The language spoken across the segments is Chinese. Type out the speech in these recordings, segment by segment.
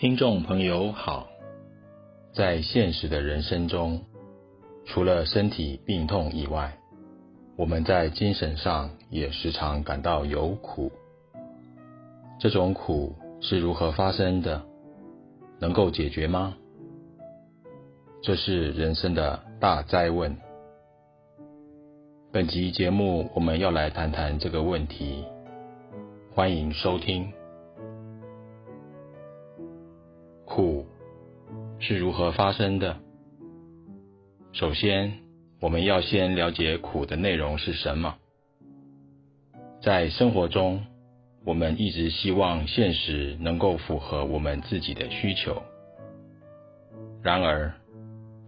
听众朋友好，在现实的人生中，除了身体病痛以外，我们在精神上也时常感到有苦。这种苦是如何发生的？能够解决吗？这是人生的大哉问。本集节目我们要来谈谈这个问题，欢迎收听。苦是如何发生的？首先，我们要先了解苦的内容是什么。在生活中，我们一直希望现实能够符合我们自己的需求。然而，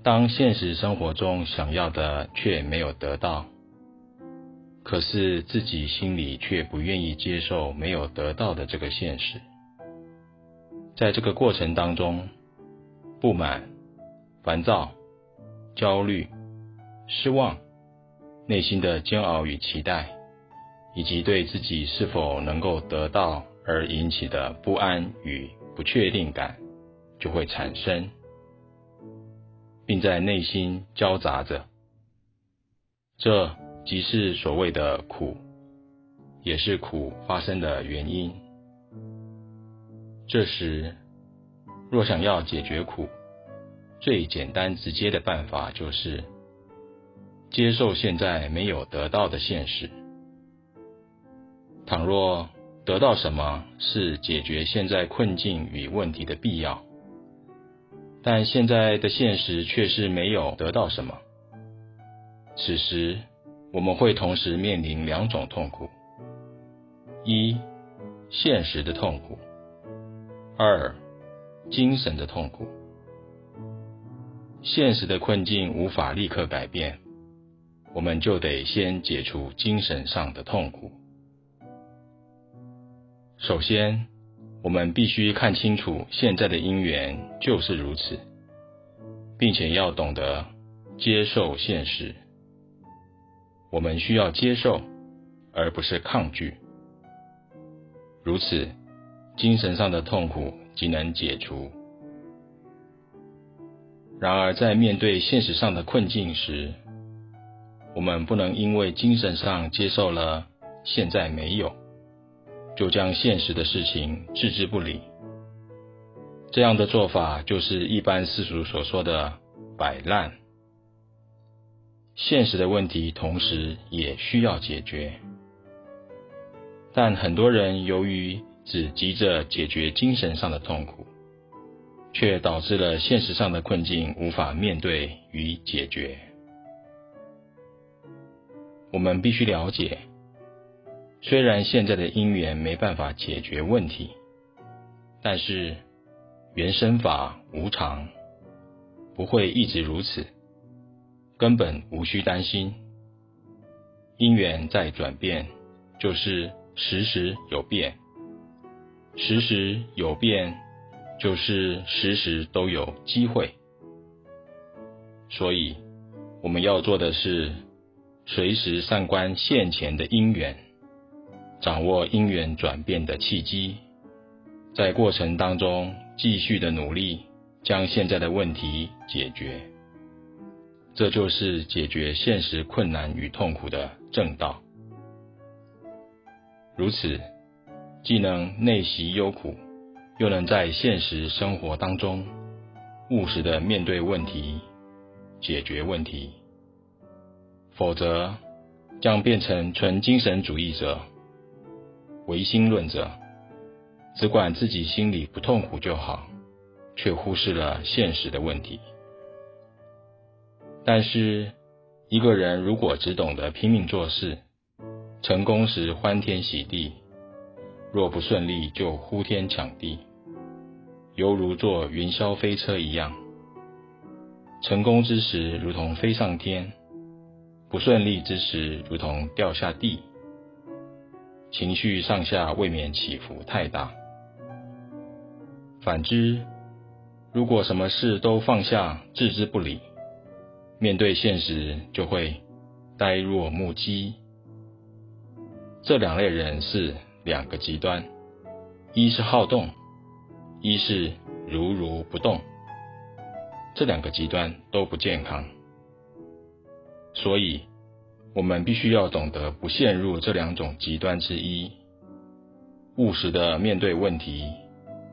当现实生活中想要的却没有得到，可是自己心里却不愿意接受没有得到的这个现实。在这个过程当中，不满、烦躁、焦虑、失望、内心的煎熬与期待，以及对自己是否能够得到而引起的不安与不确定感，就会产生，并在内心交杂着。这即是所谓的苦，也是苦发生的原因。这时，若想要解决苦，最简单直接的办法就是接受现在没有得到的现实。倘若得到什么是解决现在困境与问题的必要，但现在的现实却是没有得到什么，此时我们会同时面临两种痛苦：一、现实的痛苦。二、精神的痛苦。现实的困境无法立刻改变，我们就得先解除精神上的痛苦。首先，我们必须看清楚现在的因缘就是如此，并且要懂得接受现实。我们需要接受，而不是抗拒。如此。精神上的痛苦即能解除。然而，在面对现实上的困境时，我们不能因为精神上接受了现在没有，就将现实的事情置之不理。这样的做法就是一般世俗所说的摆烂。现实的问题同时也需要解决，但很多人由于只急着解决精神上的痛苦，却导致了现实上的困境无法面对与解决。我们必须了解，虽然现在的因缘没办法解决问题，但是缘生法无常，不会一直如此，根本无需担心。因缘在转变，就是时时有变。时时有变，就是时时都有机会。所以，我们要做的是随时善观现前的因缘，掌握因缘转变的契机，在过程当中继续的努力，将现在的问题解决。这就是解决现实困难与痛苦的正道。如此。既能内习忧苦，又能在现实生活当中务实的面对问题、解决问题，否则将变成纯精神主义者、唯心论者，只管自己心里不痛苦就好，却忽视了现实的问题。但是，一个人如果只懂得拼命做事，成功时欢天喜地。若不顺利，就呼天抢地，犹如坐云霄飞车一样。成功之时，如同飞上天；不顺利之时，如同掉下地。情绪上下未免起伏太大。反之，如果什么事都放下，置之不理，面对现实就会呆若木鸡。这两类人是。两个极端，一是好动，一是如如不动，这两个极端都不健康。所以，我们必须要懂得不陷入这两种极端之一，务实的面对问题，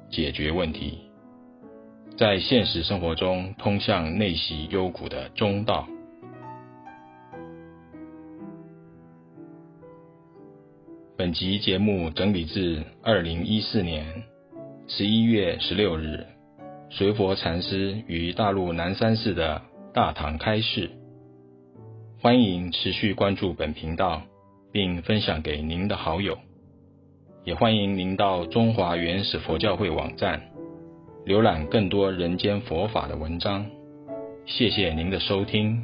解决问题，在现实生活中通向内息幽谷的中道。本集节目整理自二零一四年十一月十六日，随佛禅师于大陆南山寺的大堂开示。欢迎持续关注本频道，并分享给您的好友。也欢迎您到中华原始佛教会网站浏览更多人间佛法的文章。谢谢您的收听。